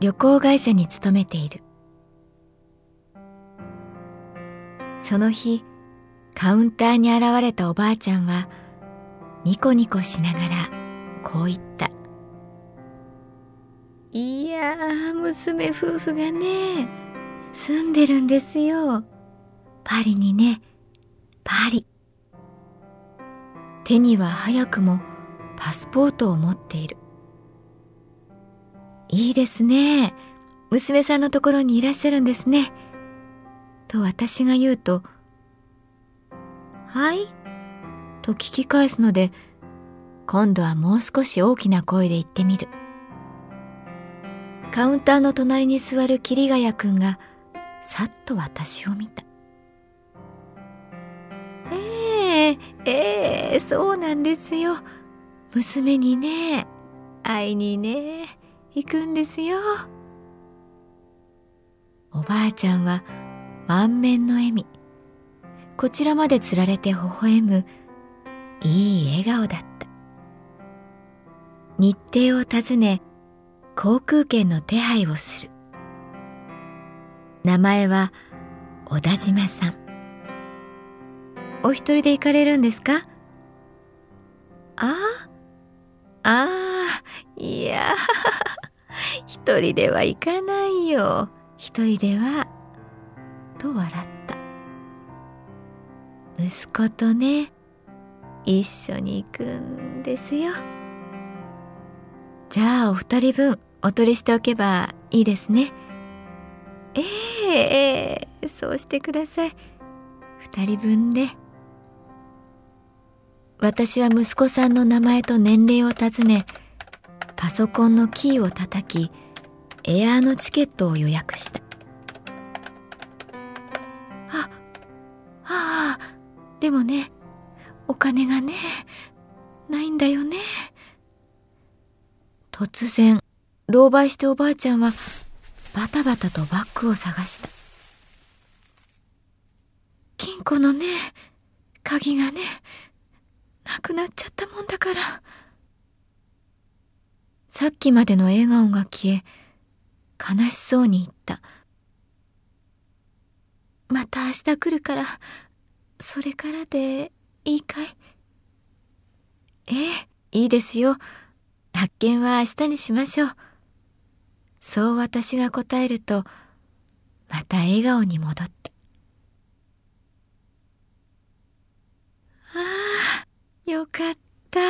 旅行会社に勤めている。その日カウンターに現れたおばあちゃんはニコニコしながらこう言った「いや娘夫婦がね住んでるんですよ。パリにねパリ」手には早くもパスポートを持っているいいですね。娘さんのところにいらっしゃるんですね。と私が言うと「はい」と聞き返すので今度はもう少し大きな声で言ってみる。カウンターの隣に座る桐ヶ谷君がさっと私を見た。ええええそうなんですよ。娘にね会いにね。行くんですよ。おばあちゃんは満面の笑み。こちらまでつられて微笑む。いい笑顔だった。日程を尋ね航空券の手配をする。名前は小田島さん。お一人で行かれるんですか？ああ、ああ、いや、一人では行かないよ。一人では、と笑った。息子とね、一緒に行くんですよ。じゃあお二人分お取りしておけばいいですね。ええええそうしてください。二人分で。私は息子さんの名前と年齢を尋ねパソコンのキーを叩きエアーのチケットを予約した。あああでもねお金がねないんだよね。突然狼狽しておばあちゃんはバタバタとバッグを探した。金庫のね鍵がねなくなっちゃったもんだから。さっきまでの笑顔が消え、悲しそうに言った。また明日来るから、それからでいいかい？ええ、いいですよ。発見は明日にしましょう。そう私が答えると、また笑顔に戻った。ああよかった。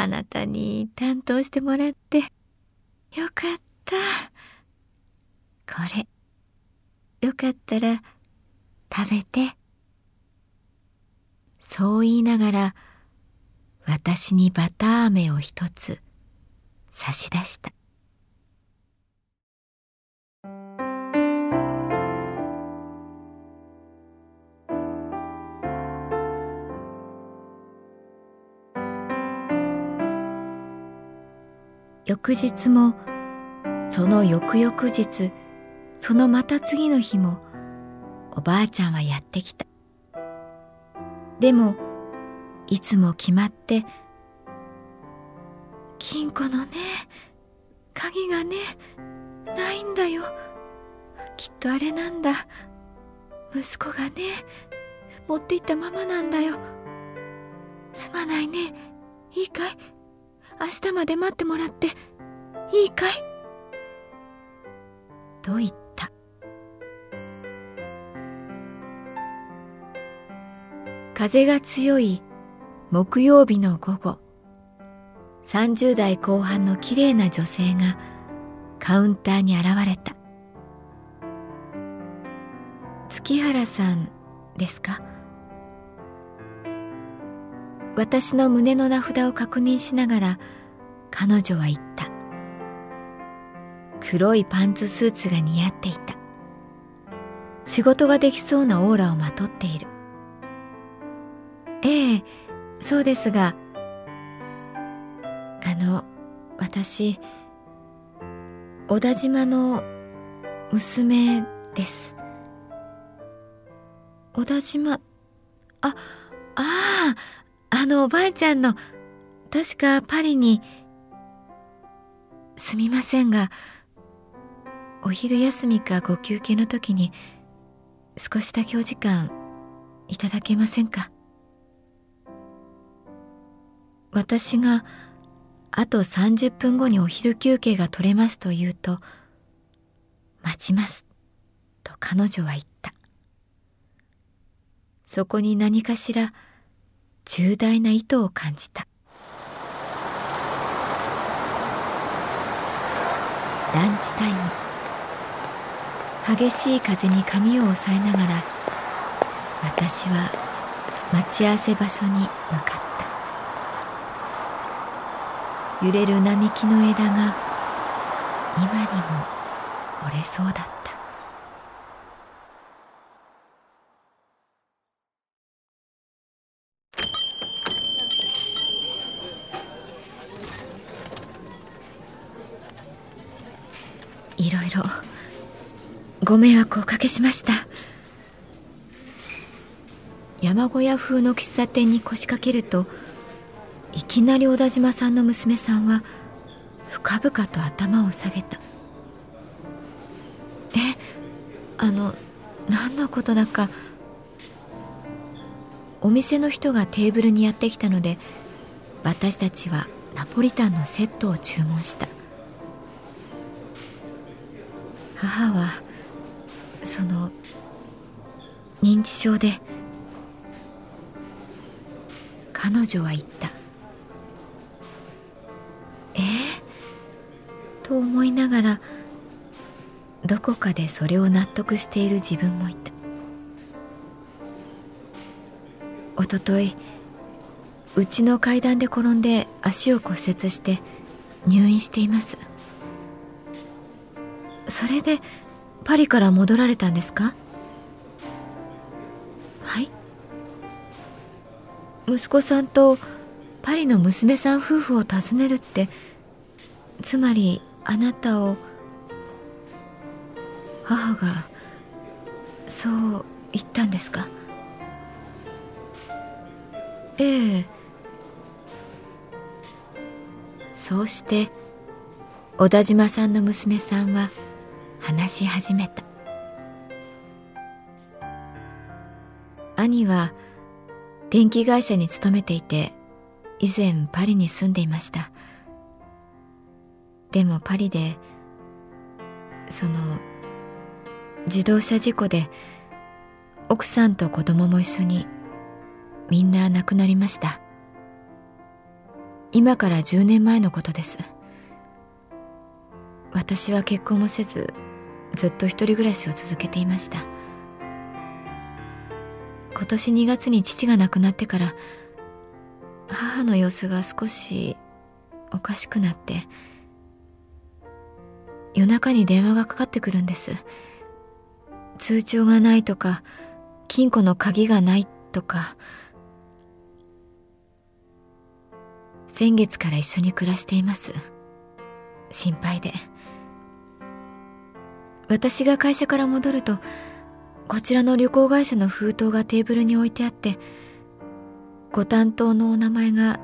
あなたに担当してもらって、よかった。これ、よかったら食べて。そう言いながら、私にバター飴を一つ差し出した。翌日もその翌々日そのまた次の日もおばあちゃんはやってきた。でもいつも決まって金庫のね鍵がねないんだよ。きっとあれなんだ。息子がね持って行ったままなんだよ。すまないね。いいかい？明日まで待ってもらっていいかい？と言った。風が強い木曜日の午後30代後半のきれいな女性がカウンターに現れた。月原さんですか？私の胸の名札を確認しながら彼女は言った。黒いパンツスーツが似合っていた。仕事ができそうなオーラをまとっている。ええそうですがあの私小田島の娘です。小田島ああああのおばあちゃんの確かパリにすみませんがお昼休みかご休憩の時に少しだけお時間いただけませんか？私があと30分後にお昼休憩が取れますと言うと待ちますと彼女は言った。そこに何かしら重大な意図を感じた。ランチタイム。激しい風に髪を押さえながら私は待ち合わせ場所に向かった。揺れる並木の枝が今にも折れそうだった。いろいろご迷惑をおかけしました。山小屋風の喫茶店に腰掛けるといきなり小田島さんの娘さんは深々と頭を下げた。えあの何のことだかお店の人がテーブルにやってきたので私たちはナポリタンのセットを注文した。母はその認知症で彼女は言ったえ？ー、と思いながらどこかでそれを納得している自分もいた。おとというちの階段で転んで足を骨折して入院しています。それでパリから戻られたんですか？はい。息子さんとパリの娘さん夫婦を訪ねるってつまりあなたを母がそう言ったんですか？ええ。そうして小田島さんの娘さんは話し始めた。兄は電気会社に勤めていて以前パリに住んでいました。でもパリでその自動車事故で奥さんと子供も一緒にみんな亡くなりました。今から10年前のことです。私は結婚もせずずっと一人暮らしを続けていました。今年2月に父が亡くなってから母の様子が少しおかしくなって夜中に電話がかかってくるんです。通帳がないとか金庫の鍵がないとか先月から一緒に暮らしています。心配で。私が会社から戻るとこちらの旅行会社の封筒がテーブルに置いてあってご担当のお名前が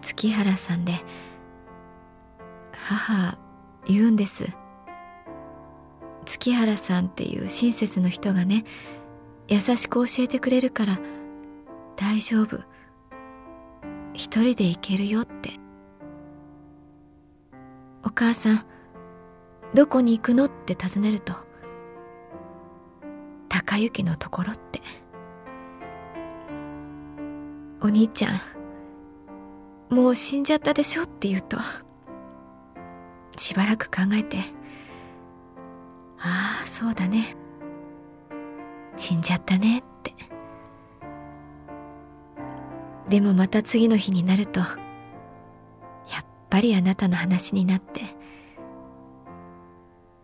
月原さんで母言うんです。月原さんっていう親切の人がね優しく教えてくれるから大丈夫。一人で行けるよって。お母さんどこに行くのって尋ねると高雪のところって。お兄ちゃんもう死んじゃったでしょって言うとしばらく考えてああそうだね。死んじゃったねって。でもまた次の日になるとやっぱりあなたの話になって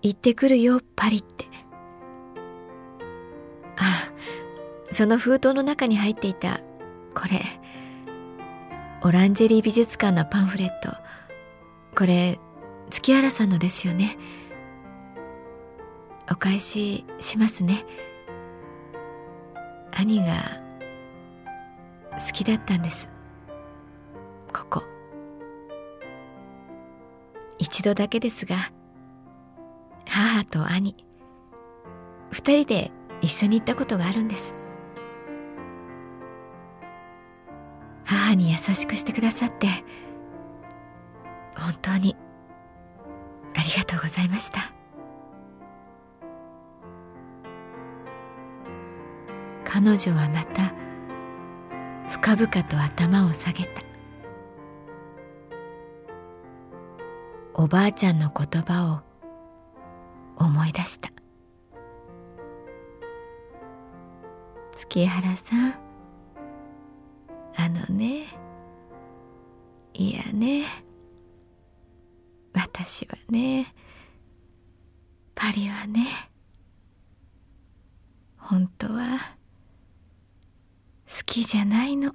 行ってくるよパリって。あその封筒の中に入っていたこれオランジェリー美術館のパンフレット。これ月原さんのですよね。お返ししますね。兄が好きだったんです。ここ。一度だけですが。母と兄。二人で一緒に行ったことがあるんです。母に優しくしてくださって本当にありがとうございました。彼女はまた深々と頭を下げた。おばあちゃんの言葉を思い出した。月原さん。あのね。いやね。私はね。パリはね。本当は好きじゃないの。